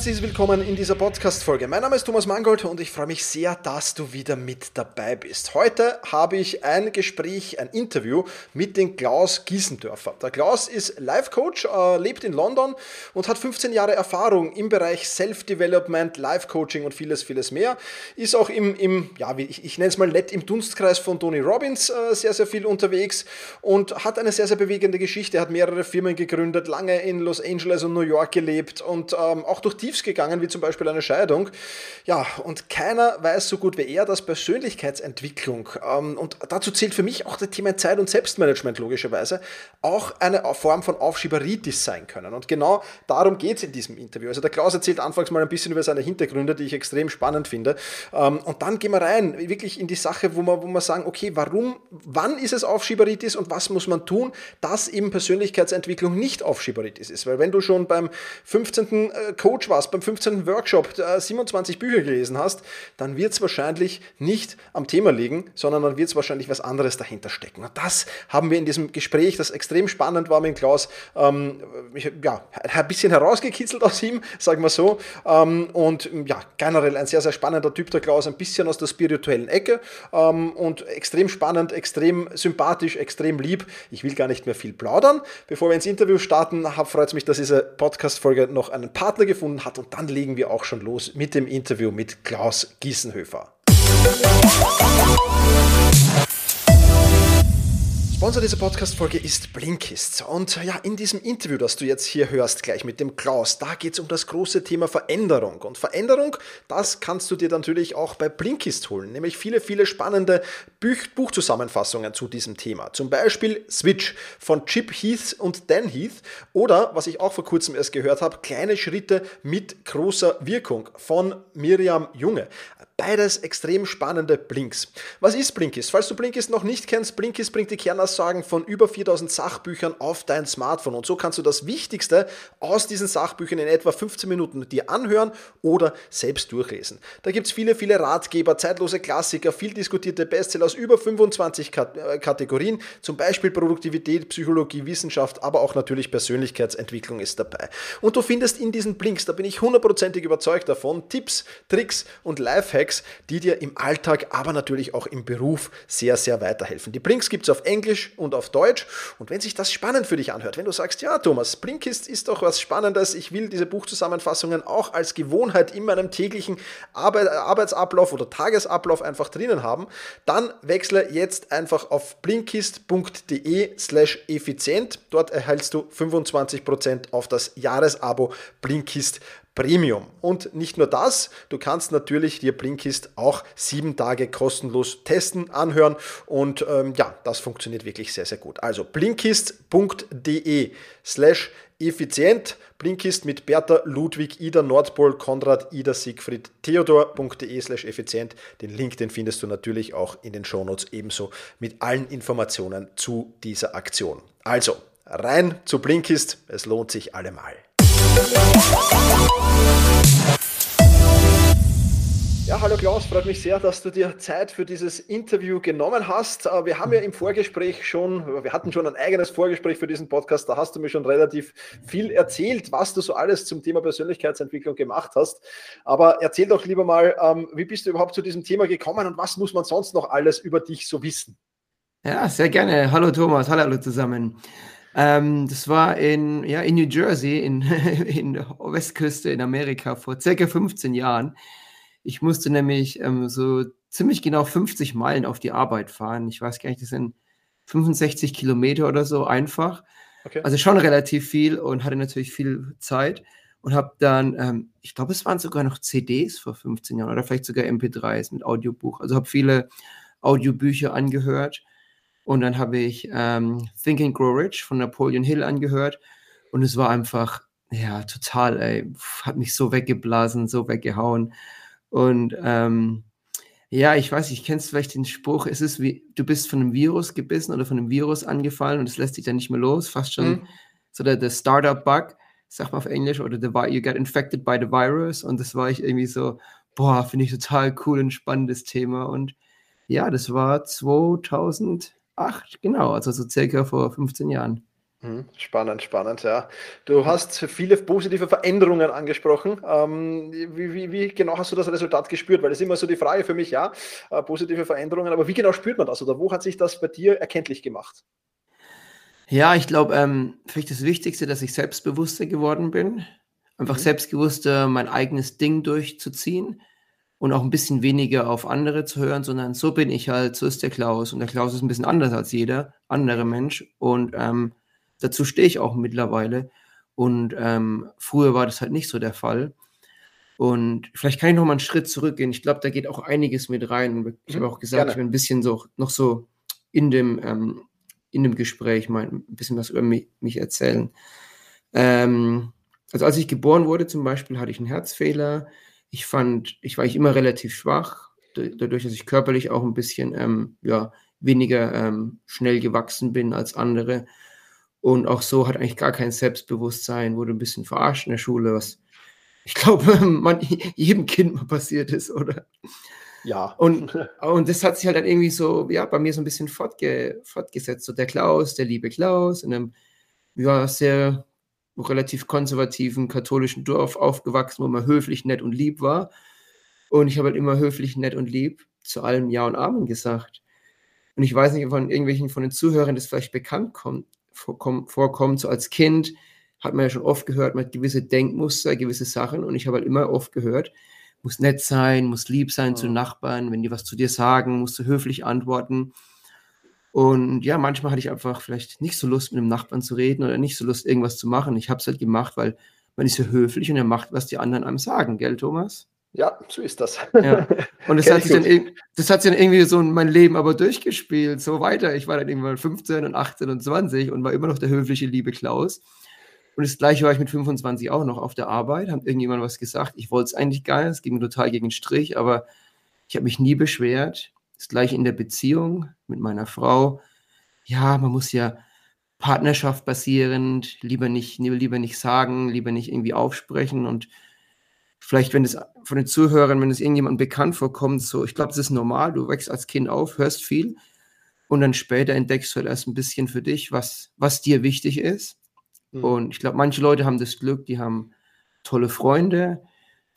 Herzlich willkommen in dieser Podcast-Folge. Mein Name ist Thomas Mangold und ich freue mich sehr, dass du wieder mit dabei bist. Heute habe ich ein Gespräch, ein Interview mit dem Klaus Giesendörfer. Der Klaus ist Life-Coach, äh, lebt in London und hat 15 Jahre Erfahrung im Bereich Self-Development, Life-Coaching und vieles, vieles mehr. Ist auch im, im ja, ich, ich nenne es mal nett, im Dunstkreis von Tony Robbins äh, sehr, sehr viel unterwegs und hat eine sehr, sehr bewegende Geschichte. Hat mehrere Firmen gegründet, lange in Los Angeles und New York gelebt und ähm, auch durch Tiefs gegangen, wie zum Beispiel eine Scheidung. Ja, und keiner weiß so gut wie er, dass Persönlichkeitsentwicklung, ähm, und dazu zählt für mich auch das Thema Zeit- und Selbstmanagement logischerweise, auch eine Form von Aufschieberitis sein können. Und genau darum geht es in diesem Interview. Also der Klaus erzählt anfangs mal ein bisschen über seine Hintergründe, die ich extrem spannend finde. Ähm, und dann gehen wir rein, wirklich in die Sache, wo wir, wo wir sagen, okay, warum, wann ist es Aufschieberitis und was muss man tun, dass eben Persönlichkeitsentwicklung nicht Aufschieberitis ist. Weil wenn du schon beim 15. Äh, Coach warst, beim 15. Workshop 27 äh, Bücher gelesen hast, dann wird es wahrscheinlich nicht am Thema liegen, sondern dann wird es wahrscheinlich was anderes dahinter stecken. Und das haben wir in diesem Gespräch, das extrem spannend war mit Klaus, ähm, ja, ein bisschen herausgekitzelt aus ihm, sagen wir so. Ähm, und ja, generell ein sehr, sehr spannender Typ, der Klaus, ein bisschen aus der spirituellen Ecke ähm, und extrem spannend, extrem sympathisch, extrem lieb. Ich will gar nicht mehr viel plaudern. Bevor wir ins Interview starten, freut es mich, dass diese Podcast-Folge noch einen Partner gefunden hat und dann legen wir auch schon los mit dem Interview mit Klaus Giesenhöfer. Sponsor dieser Podcast-Folge ist Blinkist. Und ja, in diesem Interview, das du jetzt hier hörst, gleich mit dem Klaus, da geht es um das große Thema Veränderung. Und Veränderung, das kannst du dir natürlich auch bei Blinkist holen. Nämlich viele, viele spannende Buch Buchzusammenfassungen zu diesem Thema. Zum Beispiel Switch von Chip Heath und Dan Heath. Oder, was ich auch vor kurzem erst gehört habe, Kleine Schritte mit großer Wirkung von Miriam Junge. Beides extrem spannende Blinks. Was ist Blinkist? Falls du Blinkist noch nicht kennst, Blinkist bringt die Kernaussagen von über 4000 Sachbüchern auf dein Smartphone. Und so kannst du das Wichtigste aus diesen Sachbüchern in etwa 15 Minuten dir anhören oder selbst durchlesen. Da gibt es viele, viele Ratgeber, zeitlose Klassiker, viel diskutierte Bestseller aus über 25 äh, Kategorien, zum Beispiel Produktivität, Psychologie, Wissenschaft, aber auch natürlich Persönlichkeitsentwicklung ist dabei. Und du findest in diesen Blinks, da bin ich hundertprozentig überzeugt davon, Tipps, Tricks und Lifehacks, Hacks, die dir im Alltag, aber natürlich auch im Beruf sehr, sehr weiterhelfen. Die Blinks gibt es auf Englisch und auf Deutsch. Und wenn sich das spannend für dich anhört, wenn du sagst, ja Thomas, Blinkist ist doch was Spannendes, ich will diese Buchzusammenfassungen auch als Gewohnheit in meinem täglichen Arbeitsablauf oder Tagesablauf einfach drinnen haben, dann wechsle jetzt einfach auf blinkist.de slash effizient. Dort erhältst du 25% auf das Jahresabo Blinkist Premium. Und nicht nur das, du kannst natürlich dir Blinkist auch sieben Tage kostenlos testen, anhören und ähm, ja, das funktioniert wirklich sehr, sehr gut. Also blinkist.de slash effizient, Blinkist mit Bertha, Ludwig, Ida, Nordpol, Konrad, Ida, Siegfried, Theodor.de slash effizient. Den Link, den findest du natürlich auch in den Shownotes ebenso mit allen Informationen zu dieser Aktion. Also, rein zu Blinkist, es lohnt sich allemal. Ja, hallo Klaus, freut mich sehr, dass du dir Zeit für dieses Interview genommen hast. Äh, wir haben ja im Vorgespräch schon, wir hatten schon ein eigenes Vorgespräch für diesen Podcast, da hast du mir schon relativ viel erzählt, was du so alles zum Thema Persönlichkeitsentwicklung gemacht hast. Aber erzähl doch lieber mal, ähm, wie bist du überhaupt zu diesem Thema gekommen und was muss man sonst noch alles über dich so wissen? Ja, sehr gerne. Hallo Thomas, hallo zusammen. Ähm, das war in, ja, in New Jersey, in, in der Westküste in Amerika vor circa 15 Jahren. Ich musste nämlich ähm, so ziemlich genau 50 Meilen auf die Arbeit fahren. Ich weiß gar nicht, das sind 65 Kilometer oder so einfach. Okay. Also schon relativ viel und hatte natürlich viel Zeit und habe dann, ähm, ich glaube, es waren sogar noch CDs vor 15 Jahren oder vielleicht sogar MP3s mit Audiobuch. Also habe viele Audiobücher angehört und dann habe ich ähm, Think and Grow Rich von Napoleon Hill angehört. Und es war einfach, ja, total, ey, hat mich so weggeblasen, so weggehauen. Und ähm, Ja, ich weiß, ich kennst vielleicht den Spruch, es ist wie, du bist von einem Virus gebissen oder von einem Virus angefallen und es lässt dich dann nicht mehr los, fast schon mhm. so der, der Startup-Bug, sagt man auf Englisch, oder the, you get infected by the virus und das war ich irgendwie so, boah, finde ich total cool und spannendes Thema und ja, das war 2008, genau, also so circa vor 15 Jahren. Mhm, spannend, spannend, ja. Du hast viele positive Veränderungen angesprochen. Ähm, wie, wie, wie, genau hast du das Resultat gespürt? Weil das ist immer so die Frage für mich, ja, äh, positive Veränderungen, aber wie genau spürt man das oder wo hat sich das bei dir erkenntlich gemacht? Ja, ich glaube, ähm, vielleicht das Wichtigste, dass ich selbstbewusster geworden bin. Einfach mhm. selbstbewusster mein eigenes Ding durchzuziehen und auch ein bisschen weniger auf andere zu hören, sondern so bin ich halt, so ist der Klaus. Und der Klaus ist ein bisschen anders als jeder andere Mensch. Und ähm, Dazu stehe ich auch mittlerweile. Und ähm, früher war das halt nicht so der Fall. Und vielleicht kann ich noch mal einen Schritt zurückgehen. Ich glaube, da geht auch einiges mit rein. Ich mhm, habe auch gesagt, gerne. ich bin ein bisschen so noch so in dem, ähm, in dem Gespräch mal ein bisschen was über mich, mich erzählen. Ähm, also als ich geboren wurde zum Beispiel, hatte ich einen Herzfehler. Ich fand, ich war ich immer relativ schwach, dadurch, dass ich körperlich auch ein bisschen ähm, ja, weniger ähm, schnell gewachsen bin als andere. Und auch so hat eigentlich gar kein Selbstbewusstsein, wurde ein bisschen verarscht in der Schule, was ich glaube, man, jedem Kind mal passiert ist, oder? Ja. Und, und das hat sich halt dann irgendwie so, ja, bei mir so ein bisschen fortge, fortgesetzt. So der Klaus, der liebe Klaus, in einem, ja, sehr relativ konservativen katholischen Dorf aufgewachsen, wo man höflich, nett und lieb war. Und ich habe halt immer höflich, nett und lieb zu allem Ja und Amen gesagt. Und ich weiß nicht, ob von irgendwelchen von den Zuhörern das vielleicht bekannt kommt vorkommt. So als Kind hat man ja schon oft gehört, man hat gewisse Denkmuster, gewisse Sachen und ich habe halt immer oft gehört, muss nett sein, muss lieb sein ja. zu Nachbarn, wenn die was zu dir sagen, musst du höflich antworten. Und ja, manchmal hatte ich einfach vielleicht nicht so Lust, mit dem Nachbarn zu reden oder nicht so Lust, irgendwas zu machen. Ich habe es halt gemacht, weil man ist ja höflich und er macht, was die anderen einem sagen, gell, Thomas? Ja, so ist das. Ja. Und das hat, sich dann, das hat sich dann irgendwie so in mein Leben aber durchgespielt, so weiter. Ich war dann irgendwann 15 und 18 und 20 und war immer noch der höfliche liebe Klaus. Und das gleiche war ich mit 25 auch noch auf der Arbeit, hat irgendjemand was gesagt. Ich wollte es eigentlich gar nicht, es ging mir total gegen den Strich, aber ich habe mich nie beschwert. Das gleiche in der Beziehung mit meiner Frau. Ja, man muss ja Partnerschaft basierend, lieber nicht, lieber nicht sagen, lieber nicht irgendwie aufsprechen und vielleicht, wenn es von den Zuhörern, wenn es irgendjemand bekannt vorkommt, so, ich glaube, das ist normal, du wächst als Kind auf, hörst viel und dann später entdeckst du halt erst ein bisschen für dich, was, was dir wichtig ist. Mhm. Und ich glaube, manche Leute haben das Glück, die haben tolle Freunde,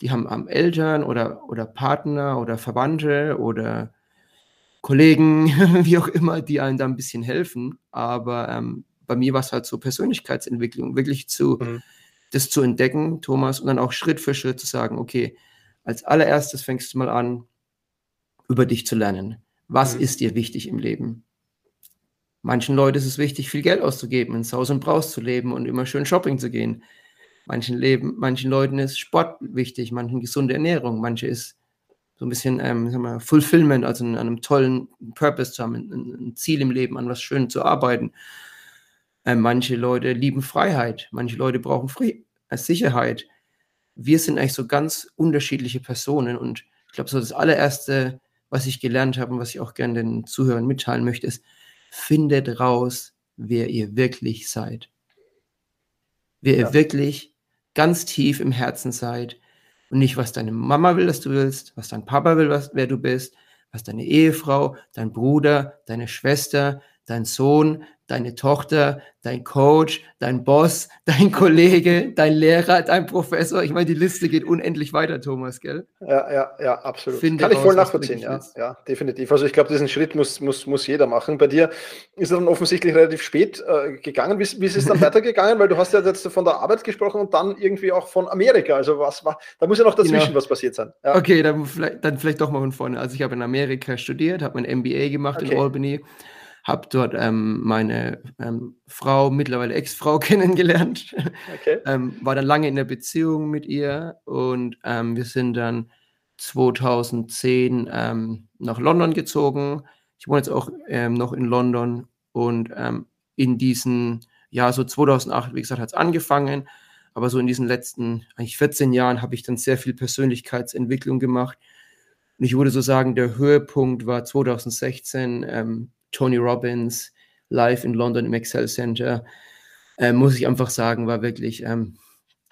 die haben, haben Eltern oder, oder Partner oder Verwandte oder Kollegen, wie auch immer, die einem da ein bisschen helfen. Aber ähm, bei mir war es halt so Persönlichkeitsentwicklung, wirklich zu, mhm das zu entdecken, Thomas, und dann auch Schritt für Schritt zu sagen, okay, als allererstes fängst du mal an, über dich zu lernen. Was mhm. ist dir wichtig im Leben? Manchen Leuten ist es wichtig, viel Geld auszugeben, ins Haus und Braus zu leben und immer schön Shopping zu gehen. Manchen, Leben, manchen Leuten ist Sport wichtig, manchen gesunde Ernährung, manche ist so ein bisschen ähm, sagen wir, Fulfillment, also an einem tollen Purpose zu haben, ein, ein Ziel im Leben, an was Schönes zu arbeiten. Äh, manche Leute lieben Freiheit, manche Leute brauchen Fri äh, Sicherheit. Wir sind eigentlich so ganz unterschiedliche Personen und ich glaube, so das allererste, was ich gelernt habe und was ich auch gerne den Zuhörern mitteilen möchte, ist, findet raus, wer ihr wirklich seid. Wer ja. ihr wirklich ganz tief im Herzen seid und nicht, was deine Mama will, dass du willst, was dein Papa will, was, wer du bist, was deine Ehefrau, dein Bruder, deine Schwester, dein Sohn, deine Tochter, dein Coach, dein Boss, dein Kollege, dein Lehrer, dein Professor. Ich meine, die Liste geht unendlich weiter, Thomas, gell? Ja, ja, ja, absolut. Finde Kann ich voll nachvollziehen, ja, ja, definitiv. Also ich glaube, diesen Schritt muss, muss, muss jeder machen. Bei dir ist er dann offensichtlich relativ spät äh, gegangen. Wie, wie ist es dann weitergegangen? Weil du hast ja jetzt von der Arbeit gesprochen und dann irgendwie auch von Amerika. Also was war, da muss ja noch dazwischen genau. was passiert sein. Ja. Okay, dann vielleicht, dann vielleicht doch mal von vorne. Also ich habe in Amerika studiert, habe mein MBA gemacht okay. in Albany habe dort ähm, meine ähm, Frau, mittlerweile Ex-Frau kennengelernt, okay. ähm, war dann lange in der Beziehung mit ihr und ähm, wir sind dann 2010 ähm, nach London gezogen. Ich wohne jetzt auch ähm, noch in London und in diesen, ja, so 2008, wie gesagt, hat es angefangen, aber so in diesen letzten eigentlich 14 Jahren habe ich dann sehr viel Persönlichkeitsentwicklung gemacht Und ich würde so sagen, der Höhepunkt war 2016, ähm, Tony Robbins live in London im Excel Center. Äh, muss ich einfach sagen, war wirklich ähm,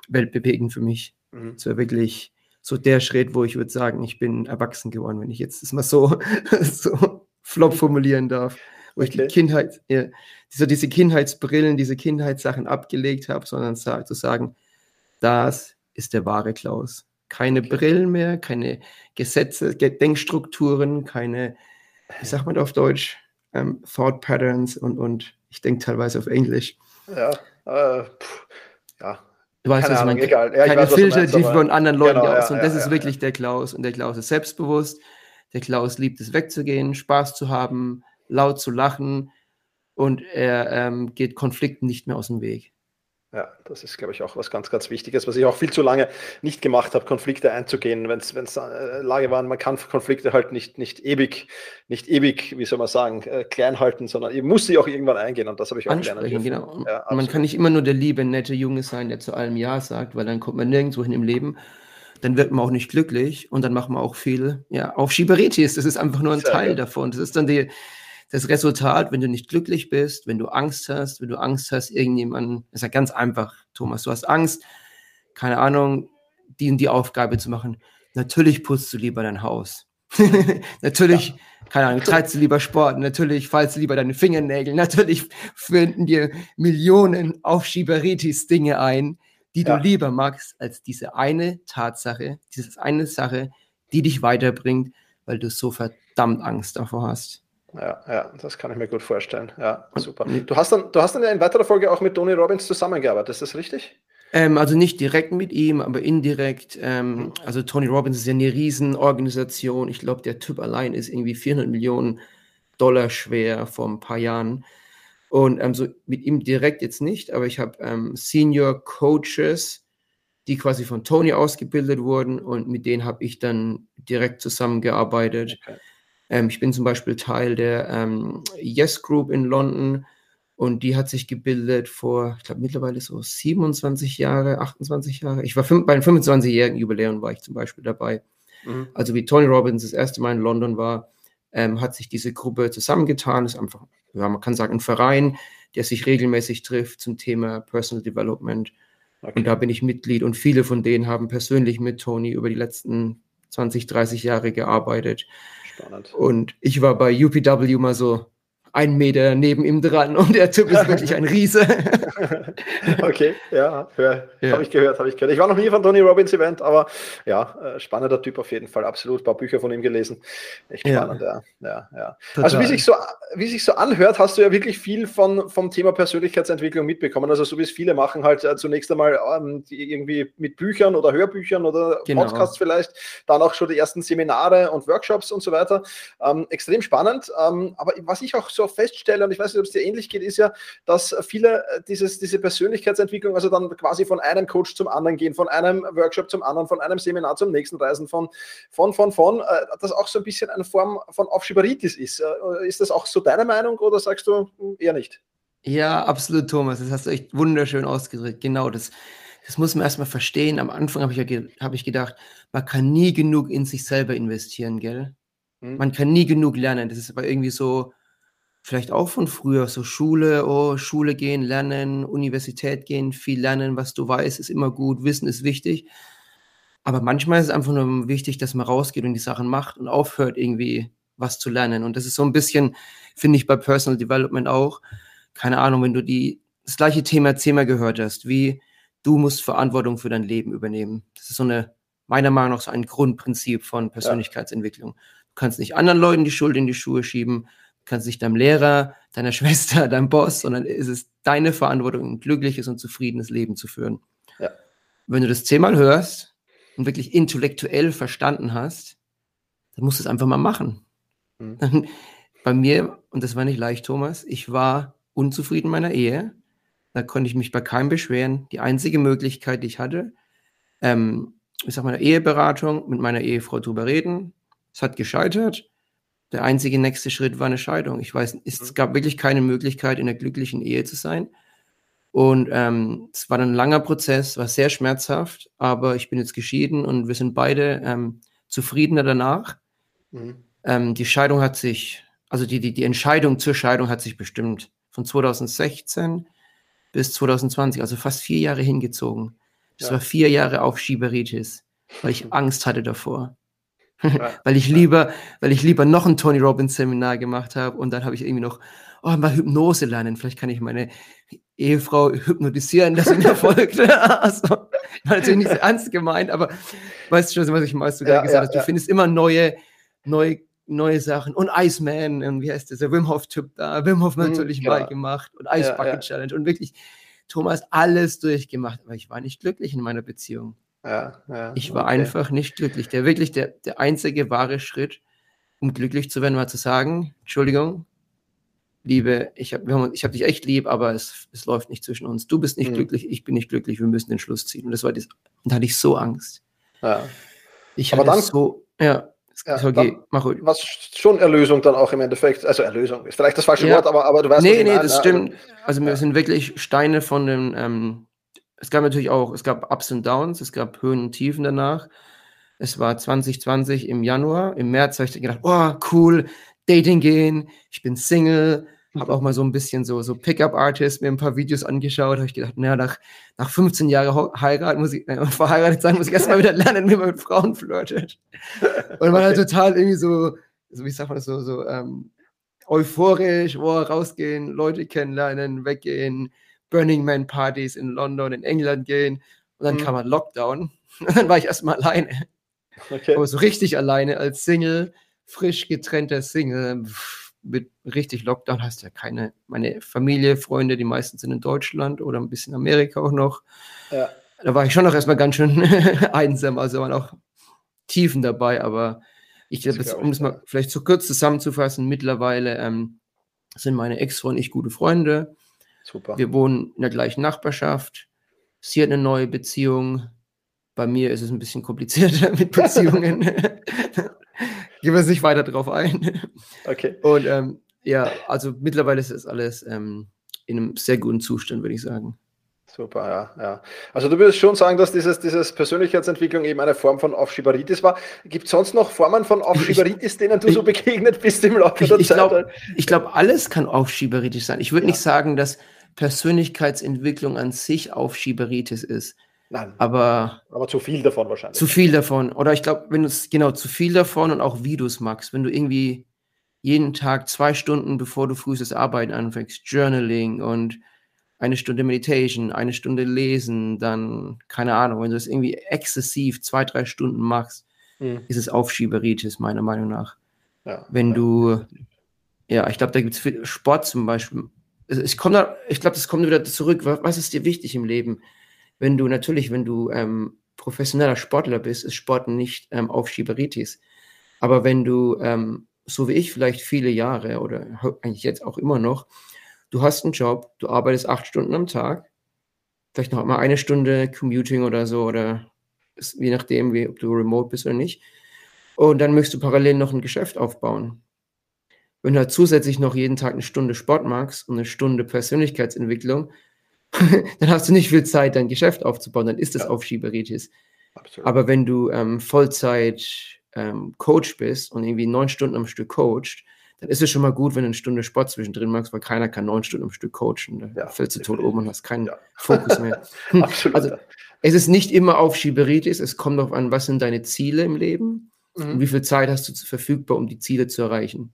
weltbewegend für mich. Mhm. Es war wirklich so der Schritt, wo ich würde sagen, ich bin erwachsen geworden, wenn ich jetzt das mal so, so flop formulieren darf. Wo okay. ich die Kindheit, ja, so diese Kindheitsbrillen, diese Kindheitssachen abgelegt habe, sondern zu sagen, das ist der wahre Klaus. Keine. Brillen mehr, keine Gesetze, Denkstrukturen, keine, wie sagt man auf Deutsch, ähm, Thought Patterns und, und ich denke teilweise auf Englisch. Ja, äh, pff, ja. Du weißt, was man egal. Ja, keine weiß, Filter, die von anderen Leuten genau, aus. Ja, und das ist wirklich der Klaus. Und der Klaus ist selbstbewusst. Der Klaus liebt es wegzugehen, Spaß zu haben, laut zu lachen. Und er ähm, geht Konflikten nicht mehr aus dem Weg. Ja, das ist, glaube ich, auch was ganz, ganz Wichtiges, was ich auch viel zu lange nicht gemacht habe, Konflikte einzugehen, wenn es äh, Lage waren, man kann Konflikte halt nicht, nicht ewig, nicht ewig, wie soll man sagen, äh, klein halten, sondern ich muss sie auch irgendwann eingehen und das habe ich auch gelernt. Genau. Ja, man kann nicht immer nur der liebe, nette Junge sein, der zu allem Ja sagt, weil dann kommt man nirgendwo hin im Leben. Dann wird man auch nicht glücklich und dann macht man auch viel, ja, auch Schieberitis. Das ist einfach nur ein Sehr Teil ja. davon. Das ist dann die, das Resultat, wenn du nicht glücklich bist, wenn du Angst hast, wenn du Angst hast, irgendjemanden, ist ja ganz einfach, Thomas, du hast Angst, keine Ahnung, die und die Aufgabe zu machen. Natürlich putzt du lieber dein Haus. natürlich, ja. keine Ahnung, treibst du lieber Sport, natürlich fallst du lieber deine Fingernägel, natürlich finden dir Millionen Aufschieberitis-Dinge ein, die ja. du lieber magst, als diese eine Tatsache, diese eine Sache, die dich weiterbringt, weil du so verdammt Angst davor hast. Ja, ja, das kann ich mir gut vorstellen. Ja, super. Du hast dann, du hast dann ja in weiterer Folge auch mit Tony Robbins zusammengearbeitet, ist das richtig? Ähm, also nicht direkt mit ihm, aber indirekt. Ähm, mhm. Also Tony Robbins ist ja eine Riesenorganisation. Ich glaube, der Typ allein ist irgendwie 400 Millionen Dollar schwer vor ein paar Jahren. Und ähm, so mit ihm direkt jetzt nicht, aber ich habe ähm, Senior Coaches, die quasi von Tony ausgebildet wurden und mit denen habe ich dann direkt zusammengearbeitet. Okay. Ähm, ich bin zum Beispiel Teil der ähm, Yes Group in London und die hat sich gebildet vor, ich glaube mittlerweile so 27 Jahre, 28 Jahre. Ich war fünf, bei den 25-jährigen Jubiläum war ich zum Beispiel dabei. Mhm. Also wie Tony Robbins das erste Mal in London war, ähm, hat sich diese Gruppe zusammengetan. Das ist einfach, ja, man kann sagen, ein Verein, der sich regelmäßig trifft zum Thema Personal Development. Okay. Und da bin ich Mitglied und viele von denen haben persönlich mit Tony über die letzten 20, 30 Jahre gearbeitet. Spannend. Und ich war bei UPW mal so ein Meter neben ihm dran und der Typ ist wirklich ein Riese. okay, ja, ja. habe ich gehört, habe ich gehört. Ich war noch nie von Tony Robbins Event, aber ja, äh, spannender Typ auf jeden Fall, absolut. Ein paar Bücher von ihm gelesen. Echt spannend, ja. ja, ja, ja. Also wie sich, so, wie sich so anhört, hast du ja wirklich viel von, vom Thema Persönlichkeitsentwicklung mitbekommen. Also so wie es viele machen, halt äh, zunächst einmal ähm, irgendwie mit Büchern oder Hörbüchern oder genau. Podcasts vielleicht, dann auch schon die ersten Seminare und Workshops und so weiter. Ähm, extrem spannend. Ähm, aber was ich auch so so feststelle, und ich weiß nicht, ob es dir ähnlich geht, ist ja, dass viele äh, dieses, diese Persönlichkeitsentwicklung, also dann quasi von einem Coach zum anderen gehen, von einem Workshop zum anderen, von einem Seminar zum nächsten reisen, von, von, von, von, äh, das auch so ein bisschen eine Form von Aufschieberitis ist. Äh, ist das auch so deine Meinung oder sagst du hm, eher nicht? Ja, absolut, Thomas. Das hast du echt wunderschön ausgedrückt. Genau, das, das muss man erstmal verstehen. Am Anfang habe ich, ja hab ich gedacht, man kann nie genug in sich selber investieren, gell? Hm. Man kann nie genug lernen. Das ist aber irgendwie so, Vielleicht auch von früher, so Schule, oh, Schule gehen, lernen, Universität gehen, viel lernen, was du weißt, ist immer gut, Wissen ist wichtig. Aber manchmal ist es einfach nur wichtig, dass man rausgeht und die Sachen macht und aufhört, irgendwie was zu lernen. Und das ist so ein bisschen, finde ich, bei Personal Development auch. Keine Ahnung, wenn du die, das gleiche Thema zehnmal gehört hast, wie du musst Verantwortung für dein Leben übernehmen. Das ist so eine, meiner Meinung nach, so ein Grundprinzip von Persönlichkeitsentwicklung. Du kannst nicht anderen Leuten die Schuld in die Schuhe schieben kannst nicht deinem Lehrer, deiner Schwester, deinem Boss, sondern ist es deine Verantwortung, ein glückliches und zufriedenes Leben zu führen. Ja. Wenn du das zehnmal hörst und wirklich intellektuell verstanden hast, dann musst du es einfach mal machen. Mhm. Bei mir, und das war nicht leicht, Thomas, ich war unzufrieden in meiner Ehe. Da konnte ich mich bei keinem beschweren. Die einzige Möglichkeit, die ich hatte, ähm, ich sag mal, Eheberatung mit meiner Ehefrau drüber reden. Es hat gescheitert der einzige nächste Schritt war eine Scheidung. Ich weiß, es mhm. gab wirklich keine Möglichkeit, in einer glücklichen Ehe zu sein. Und ähm, es war ein langer Prozess, war sehr schmerzhaft, aber ich bin jetzt geschieden und wir sind beide ähm, zufriedener danach. Mhm. Ähm, die Scheidung hat sich, also die, die, die Entscheidung zur Scheidung hat sich bestimmt von 2016 bis 2020, also fast vier Jahre hingezogen. Das ja. war vier Jahre Aufschieberitis, weil ich Angst hatte davor. Ja. weil ich lieber, weil ich lieber noch ein Tony Robbins Seminar gemacht habe und dann habe ich irgendwie noch oh, mal Hypnose lernen. Vielleicht kann ich meine Ehefrau hypnotisieren, dass sie mir folgt. also, war natürlich nicht so ernst gemeint, aber weißt du schon, was ich mal du ja, gesagt hast. Du findest immer neue, neue, neue Sachen. Und Iceman, und wie heißt das, der Wim Hof-Typ da, Wim Hof mhm, natürlich mal gemacht und Ice Bucket Challenge und wirklich Thomas alles durchgemacht, aber ich war nicht glücklich in meiner Beziehung. Ja, ja, ich war okay. einfach nicht glücklich. Der wirklich der, der einzige wahre Schritt, um glücklich zu werden, war zu sagen, Entschuldigung, Liebe, ich habe ich hab dich echt lieb, aber es, es läuft nicht zwischen uns. Du bist nicht mhm. glücklich, ich bin nicht glücklich, wir müssen den Schluss ziehen. Und das war das, und da hatte ich so Angst. Ja. Ich aber dann, so, ja, ja, okay, mach ruhig. Was schon Erlösung dann auch im Endeffekt, also Erlösung ist vielleicht das falsche ja. Wort, aber, aber du weißt Nee, nee, das stimmt. Also wir sind wirklich Steine von dem, ähm, es gab natürlich auch, es gab Ups und Downs, es gab Höhen und Tiefen danach. Es war 2020 im Januar, im März habe ich gedacht, oh cool, Dating gehen, ich bin Single, habe auch mal so ein bisschen so, so Pickup-Artist mir ein paar Videos angeschaut, habe ich gedacht, naja, nach, nach 15 Jahren Heirat muss ich, äh, verheiratet sein, muss ich erstmal wieder lernen, wie man mit Frauen flirtet. Und man halt total irgendwie so, so, wie sagt man das, so, so ähm, euphorisch, oh, rausgehen, Leute kennenlernen, weggehen, Burning Man Partys in London, in England gehen. Und dann mhm. kam ein Lockdown. Und dann war ich erstmal alleine. Okay. Aber so richtig alleine als Single, frisch getrennter Single. Mit richtig Lockdown hast du ja keine, meine Familie, Freunde, die meisten sind in Deutschland oder ein bisschen Amerika auch noch. Ja. Da war ich schon noch erstmal ganz schön einsam, also waren auch Tiefen dabei, aber ich glaube, um es mal vielleicht zu kurz zusammenzufassen, mittlerweile ähm, sind meine Ex-Frau und ich gute Freunde. Super. Wir wohnen in der gleichen Nachbarschaft. Sie hat eine neue Beziehung. Bei mir ist es ein bisschen komplizierter mit Beziehungen. Gehen wir nicht weiter drauf ein. Okay. Und ähm, ja, also mittlerweile ist es alles ähm, in einem sehr guten Zustand, würde ich sagen. Super, ja, ja. Also du würdest schon sagen, dass dieses, dieses Persönlichkeitsentwicklung eben eine Form von Aufschieberitis war. Gibt es sonst noch Formen von Aufschieberitis, denen du ich, so begegnet bist im Laufe der ich Zeit? Glaub, ich glaube, alles kann Aufschieberitis sein. Ich würde ja. nicht sagen, dass Persönlichkeitsentwicklung an sich Aufschieberitis ist. Nein. Aber, aber zu viel davon wahrscheinlich. Zu viel davon. Oder ich glaube, wenn du es, genau, zu viel davon und auch wie du es magst. Wenn du irgendwie jeden Tag zwei Stunden, bevor du frühestes Arbeiten anfängst, Journaling und eine Stunde Meditation, eine Stunde lesen, dann, keine Ahnung, wenn du es irgendwie exzessiv zwei, drei Stunden machst, mhm. ist es Aufschieberitis, meiner Meinung nach. Ja, wenn du, ja, ich glaube, da gibt es viel Sport zum Beispiel. Ich, komm da, ich glaube, das kommt wieder zurück. Was ist dir wichtig im Leben? Wenn du natürlich, wenn du ähm, professioneller Sportler bist, ist Sport nicht ähm, Aufschieberitis. Aber wenn du, ähm, so wie ich, vielleicht viele Jahre oder eigentlich jetzt auch immer noch, du hast einen Job, du arbeitest acht Stunden am Tag, vielleicht noch mal eine Stunde Commuting oder so, oder je nachdem, wie, ob du remote bist oder nicht. Und dann möchtest du parallel noch ein Geschäft aufbauen. Wenn du halt zusätzlich noch jeden Tag eine Stunde Sport magst und eine Stunde Persönlichkeitsentwicklung, dann hast du nicht viel Zeit, dein Geschäft aufzubauen, dann ist das ja. Aufschieberitis. Absolut. Aber wenn du ähm, Vollzeit ähm, Coach bist und irgendwie neun Stunden am Stück coacht, dann ist es schon mal gut, wenn du eine Stunde Sport zwischendrin machst, weil keiner kann neun Stunden am Stück coachen. Da ja, fällst du tot oben und hast keinen ja. Fokus mehr. Absolut. Also es ist nicht immer auf Schieberitis, es kommt darauf an, was sind deine Ziele im Leben mhm. und wie viel Zeit hast du verfügbar, um die Ziele zu erreichen.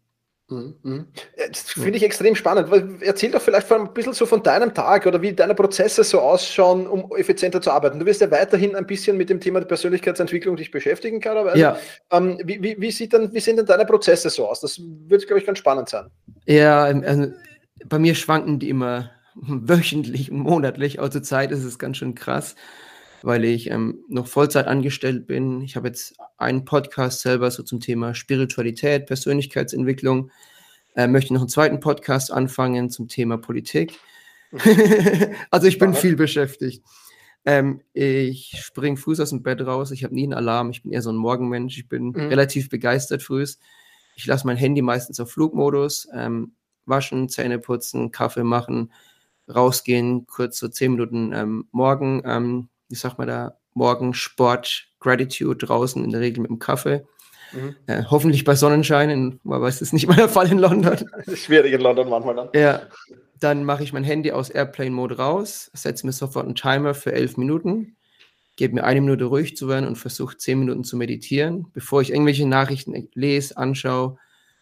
Mhm, mhm. Das finde ich extrem spannend. Erzähl doch vielleicht ein bisschen so von deinem Tag oder wie deine Prozesse so ausschauen, um effizienter zu arbeiten. Du wirst ja weiterhin ein bisschen mit dem Thema der Persönlichkeitsentwicklung dich beschäftigen, klarerweise. Ja. Ähm, wie, wie, wie, sieht wie sehen denn deine Prozesse so aus? Das wird, glaube ich, ganz spannend sein. Ja, also bei mir schwanken die immer wöchentlich und monatlich. Also Zeit ist es ganz schön krass, weil ich ähm, noch Vollzeit angestellt bin. Ich habe jetzt einen Podcast selber so zum Thema Spiritualität, Persönlichkeitsentwicklung. Äh, möchte noch einen zweiten Podcast anfangen zum Thema Politik. also ich bin viel beschäftigt. Ähm, ich springe früh aus dem Bett raus. Ich habe nie einen Alarm. Ich bin eher so ein Morgenmensch. Ich bin mhm. relativ begeistert früh. Ich lasse mein Handy meistens auf Flugmodus. Ähm, waschen, Zähne putzen, Kaffee machen, rausgehen, kurz so zehn Minuten ähm, morgen, wie sagt man da, morgen Sport, Gratitude draußen, in der Regel mit dem Kaffee. Mhm. Äh, hoffentlich bei Sonnenschein, aber es ist nicht mal der Fall in London. Das ist schwierig in London manchmal dann. Ja, dann mache ich mein Handy aus Airplane-Mode raus, setze mir sofort einen Timer für elf Minuten, gebe mir eine Minute ruhig zu werden und versuche zehn Minuten zu meditieren, bevor ich irgendwelche Nachrichten lese, anschaue.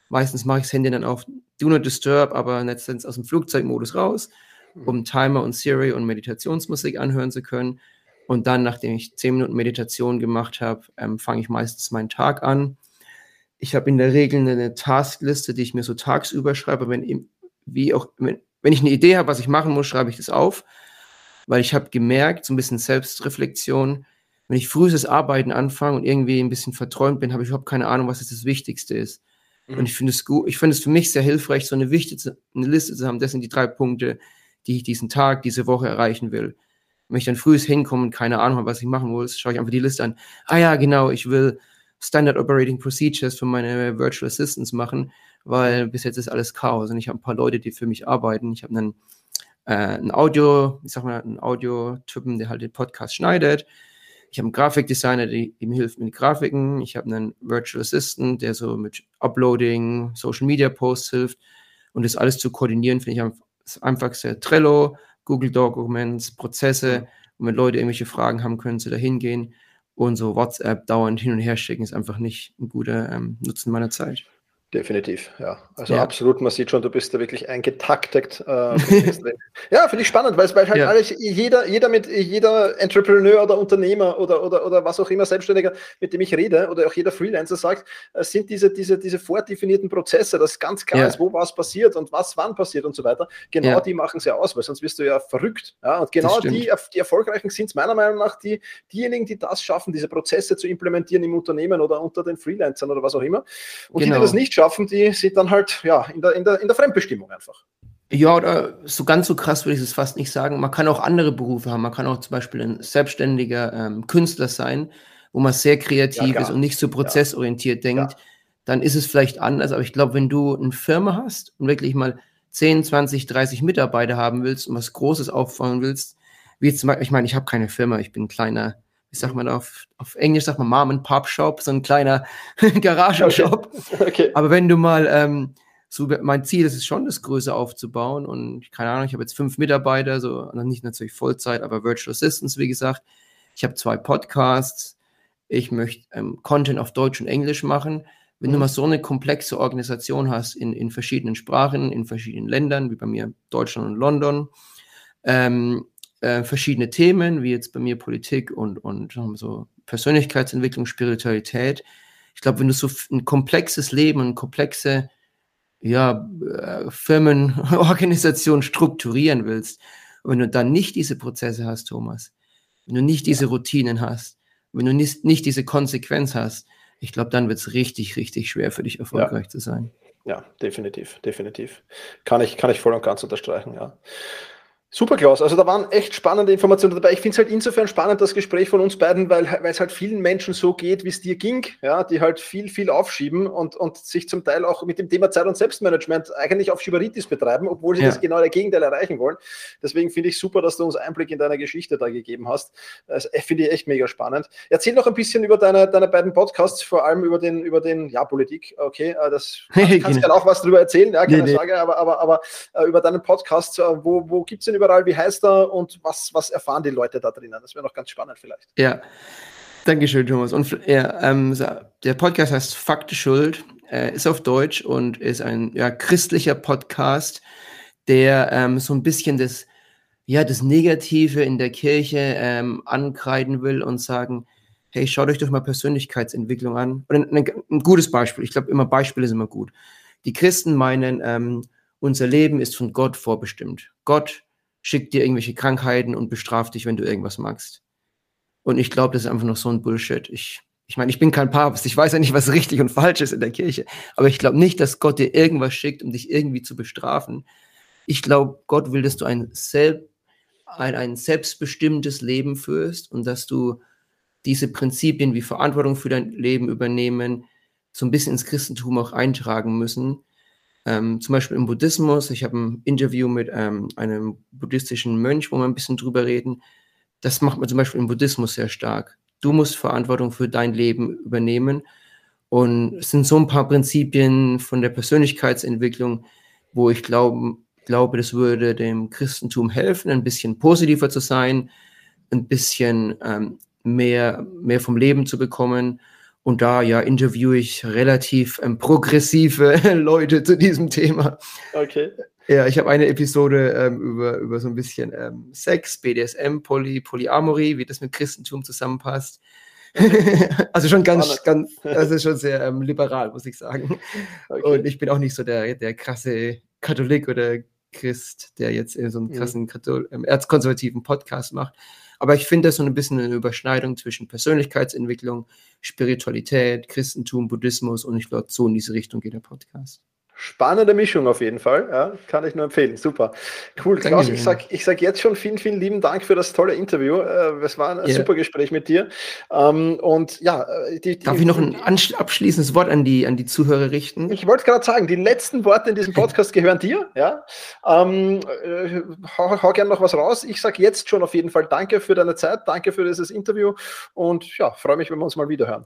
Meistens mache ich das Handy dann auf Do Not Disturb, aber letztendlich aus dem Flugzeugmodus raus, mhm. um Timer und Siri und Meditationsmusik anhören zu können. Und dann, nachdem ich zehn Minuten Meditation gemacht habe, ähm, fange ich meistens meinen Tag an. Ich habe in der Regel eine Taskliste, die ich mir so tagsüber schreibe. Wenn, wie auch, wenn, wenn ich eine Idee habe, was ich machen muss, schreibe ich das auf. Weil ich habe gemerkt, so ein bisschen Selbstreflexion, wenn ich frühes Arbeiten anfange und irgendwie ein bisschen verträumt bin, habe ich überhaupt keine Ahnung, was jetzt das Wichtigste ist. Mhm. Und ich finde es gut, ich finde es für mich sehr hilfreich, so eine wichtige eine Liste zu haben. Das sind die drei Punkte, die ich diesen Tag, diese Woche erreichen will. Wenn ich dann früh hinkomme und keine Ahnung habe, was ich machen muss, schaue ich einfach die Liste an. Ah ja, genau, ich will Standard Operating Procedures für meine Virtual Assistants machen, weil bis jetzt ist alles Chaos und ich habe ein paar Leute, die für mich arbeiten. Ich habe einen, äh, einen Audio, ich sag mal, einen Audio-Typen, der halt den Podcast schneidet. Ich habe einen Grafikdesigner, der ihm hilft mit Grafiken. Ich habe einen Virtual Assistant, der so mit Uploading, Social Media Posts hilft. Und das alles zu koordinieren, finde ich einfach Einfachste. Trello, Google Documents, Prozesse. Und wenn Leute irgendwelche Fragen haben, können sie da hingehen. Und so WhatsApp dauernd hin und her schicken ist einfach nicht ein guter ähm, Nutzen meiner Zeit. Definitiv, ja. Also ja. absolut, man sieht schon, du bist da wirklich eingetaktet. Äh, ja, finde ich spannend, weil es halt ja. alles, jeder, jeder mit jeder Entrepreneur oder Unternehmer oder, oder, oder was auch immer, Selbstständiger, mit dem ich rede, oder auch jeder Freelancer sagt, es sind diese, diese, diese vordefinierten Prozesse, dass ganz klar ja. ist, wo was passiert und was wann passiert und so weiter. Genau die machen es ja aus, weil sonst wirst du ja verrückt. Ja? Und genau die, die Erfolgreichen sind es meiner Meinung nach die, diejenigen, die das schaffen, diese Prozesse zu implementieren im Unternehmen oder unter den Freelancern oder was auch immer. Und genau. die, die genau. das nicht schaffen, schaffen, die sind dann halt ja, in, der, in, der, in der Fremdbestimmung einfach. Ja, oder so ganz so krass würde ich es fast nicht sagen. Man kann auch andere Berufe haben. Man kann auch zum Beispiel ein selbstständiger ähm, Künstler sein, wo man sehr kreativ ja, ist und nicht so prozessorientiert ja. denkt. Ja. Dann ist es vielleicht anders. Aber ich glaube, wenn du eine Firma hast und wirklich mal 10, 20, 30 Mitarbeiter haben willst und was Großes aufbauen willst, wie zum Beispiel, ich meine, ich habe keine Firma, ich bin ein kleiner wie sagt man auf, auf Englisch, sagt man Mom and Pop Shop, so ein kleiner Garagenshop. Okay. okay. Aber wenn du mal, ähm, so mein Ziel ist es schon, das Größe aufzubauen und keine Ahnung, ich habe jetzt fünf Mitarbeiter, so nicht natürlich Vollzeit, aber Virtual Assistants, wie gesagt. Ich habe zwei Podcasts. Ich möchte ähm, Content auf Deutsch und Englisch machen. Wenn mhm. du mal so eine komplexe Organisation hast in, in verschiedenen Sprachen, in verschiedenen Ländern, wie bei mir Deutschland und London, ähm, äh, verschiedene Themen, wie jetzt bei mir Politik und, und so Persönlichkeitsentwicklung, Spiritualität. Ich glaube, wenn du so ein komplexes Leben, eine komplexe ja, äh, Firmenorganisation strukturieren willst, und wenn du dann nicht diese Prozesse hast, Thomas, wenn du nicht diese Routinen hast, wenn du nicht, nicht diese Konsequenz hast, ich glaube, dann wird es richtig, richtig schwer für dich erfolgreich ja. zu sein. Ja, definitiv, definitiv. Kann ich, kann ich voll und ganz unterstreichen, ja. Super, Klaus. Also da waren echt spannende Informationen dabei. Ich finde es halt insofern spannend, das Gespräch von uns beiden, weil, weil es halt vielen Menschen so geht, wie es dir ging, ja, die halt viel, viel aufschieben und, und sich zum Teil auch mit dem Thema Zeit- und Selbstmanagement eigentlich auf Schibaritis betreiben, obwohl sie ja. das genau der Gegenteil erreichen wollen. Deswegen finde ich super, dass du uns Einblick in deine Geschichte da gegeben hast. Das finde ich echt mega spannend. Erzähl noch ein bisschen über deine, deine beiden Podcasts, vor allem über den, über den, ja, Politik, okay, äh, das kannst du gerne auch was drüber erzählen, ja, keine nee, Frage, nee. aber, aber, aber äh, über deinen Podcast, äh, wo, wo gibt es denn überall, wie heißt er und was, was erfahren die Leute da drinnen? Das wäre noch ganz spannend vielleicht. Ja, Dankeschön, Thomas. Und ja, ähm, der Podcast heißt Fakte Schuld, äh, ist auf Deutsch und ist ein ja, christlicher Podcast, der ähm, so ein bisschen das, ja, das Negative in der Kirche ähm, ankreiden will und sagen, hey, schaut euch doch mal Persönlichkeitsentwicklung an. Und ein, ein gutes Beispiel, ich glaube immer Beispiele sind immer gut. Die Christen meinen, ähm, unser Leben ist von Gott vorbestimmt. Gott schickt dir irgendwelche Krankheiten und bestraft dich, wenn du irgendwas magst. Und ich glaube, das ist einfach noch so ein Bullshit. Ich, ich meine, ich bin kein Papst, ich weiß ja nicht, was richtig und falsch ist in der Kirche, aber ich glaube nicht, dass Gott dir irgendwas schickt, um dich irgendwie zu bestrafen. Ich glaube, Gott will, dass du ein, selb, ein, ein selbstbestimmtes Leben führst und dass du diese Prinzipien wie Verantwortung für dein Leben übernehmen, so ein bisschen ins Christentum auch eintragen müssen. Ähm, zum Beispiel im Buddhismus, ich habe ein Interview mit ähm, einem buddhistischen Mönch, wo wir ein bisschen drüber reden. Das macht man zum Beispiel im Buddhismus sehr stark. Du musst Verantwortung für dein Leben übernehmen. Und es sind so ein paar Prinzipien von der Persönlichkeitsentwicklung, wo ich glaube, glaube, das würde dem Christentum helfen, ein bisschen positiver zu sein, ein bisschen ähm, mehr, mehr vom Leben zu bekommen. Und da ja interviewe ich relativ ähm, progressive Leute zu diesem Thema. Okay. Ja, ich habe eine Episode ähm, über, über so ein bisschen ähm, Sex, BDSM, Poly, Polyamorie, wie das mit Christentum zusammenpasst. also schon ganz, ganz, das ist schon sehr ähm, liberal, muss ich sagen. Okay. Und ich bin auch nicht so der, der krasse Katholik oder Christ, der jetzt in so einem mhm. krassen Kathol ähm, erzkonservativen Podcast macht. Aber ich finde das so ein bisschen eine Überschneidung zwischen Persönlichkeitsentwicklung, Spiritualität, Christentum, Buddhismus und ich glaube, so in diese Richtung geht der Podcast. Spannende Mischung auf jeden Fall. Ja, kann ich nur empfehlen. Super. Cool. Klaus, ich sage ich sag jetzt schon vielen, vielen lieben Dank für das tolle Interview. Äh, es war ein yeah. super Gespräch mit dir. Ähm, und ja, äh, die, die, Darf ich noch ein abschließendes Wort an die, an die Zuhörer richten? Ich wollte gerade sagen, die letzten Worte in diesem Podcast gehören dir. Ja? Ähm, äh, hau, hau gerne noch was raus. Ich sage jetzt schon auf jeden Fall Danke für deine Zeit, danke für dieses Interview und ja, freue mich, wenn wir uns mal wieder hören.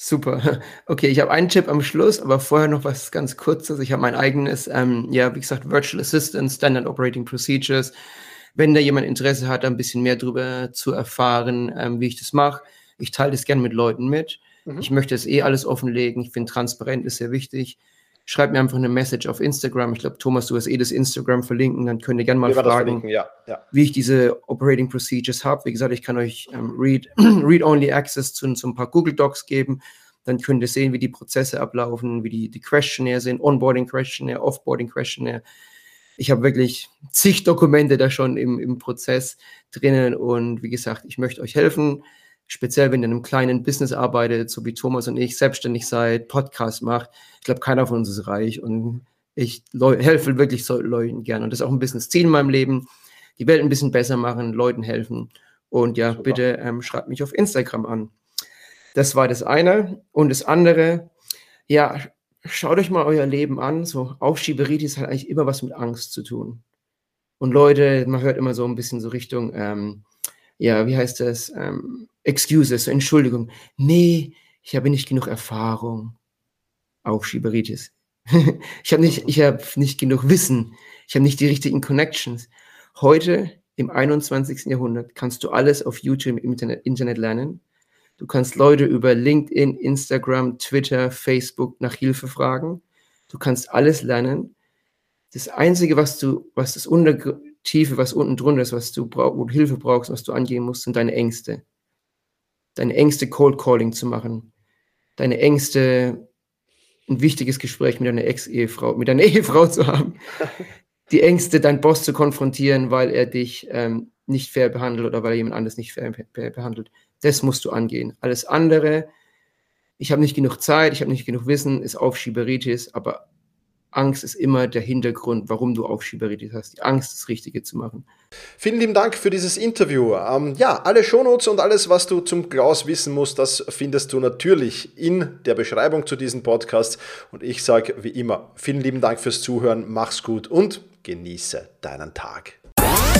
Super. Okay, ich habe einen Tipp am Schluss, aber vorher noch was ganz Kurzes. Ich habe mein eigenes, ähm, ja, wie gesagt, Virtual Assistant, Standard Operating Procedures. Wenn da jemand Interesse hat, ein bisschen mehr darüber zu erfahren, ähm, wie ich das mache, ich teile das gerne mit Leuten mit. Mhm. Ich möchte es eh alles offenlegen. Ich finde, transparent ist sehr wichtig schreibt mir einfach eine Message auf Instagram. Ich glaube, Thomas, du hast eh das Instagram verlinken, dann könnt ihr gerne mal fragen, ja, ja. wie ich diese Operating Procedures habe. Wie gesagt, ich kann euch ähm, Read-Only Read Access zu, zu ein paar Google Docs geben. Dann könnt ihr sehen, wie die Prozesse ablaufen, wie die, die Questionnaire sind, Onboarding Questionnaire, Offboarding Questionnaire. Ich habe wirklich zig Dokumente da schon im, im Prozess drinnen und wie gesagt, ich möchte euch helfen speziell wenn ihr in einem kleinen Business arbeitet, so wie Thomas und ich, selbstständig seid, Podcast macht. Ich glaube, keiner von uns ist reich und ich helfe wirklich so Leuten gern. Und das ist auch ein bisschen das Ziel in meinem Leben, die Welt ein bisschen besser machen, Leuten helfen. Und ja, Super. bitte ähm, schreibt mich auf Instagram an. Das war das eine. Und das andere, ja, schaut euch mal euer Leben an. So Aufschieberitis hat eigentlich immer was mit Angst zu tun. Und Leute, man hört immer so ein bisschen so Richtung, ähm, ja, wie heißt das? Ähm, Excuses, Entschuldigung. Nee, ich habe nicht genug Erfahrung. Auch Schieberitis. ich habe nicht, ich habe nicht genug Wissen. Ich habe nicht die richtigen Connections. Heute im 21. Jahrhundert kannst du alles auf YouTube im Internet, Internet lernen. Du kannst Leute über LinkedIn, Instagram, Twitter, Facebook nach Hilfe fragen. Du kannst alles lernen. Das Einzige, was du, was das Untertiefe, was unten drunter ist, was du brauch, Hilfe brauchst, was du angehen musst, sind deine Ängste deine Ängste Cold Calling zu machen, deine Ängste ein wichtiges Gespräch mit deiner Ex-Ehefrau, mit deiner Ehefrau zu haben, die Ängste, deinen Boss zu konfrontieren, weil er dich ähm, nicht fair behandelt oder weil er jemand anderes nicht fair behandelt. Das musst du angehen. Alles andere, ich habe nicht genug Zeit, ich habe nicht genug Wissen, ist Aufschieberitis, aber Angst ist immer der Hintergrund, warum du Aufschieberitis hast. Die Angst, das Richtige zu machen. Vielen lieben Dank für dieses Interview. Ähm, ja, alle Shownotes und alles, was du zum Klaus wissen musst, das findest du natürlich in der Beschreibung zu diesem Podcast. Und ich sage wie immer, vielen lieben Dank fürs Zuhören, mach's gut und genieße deinen Tag. Bye.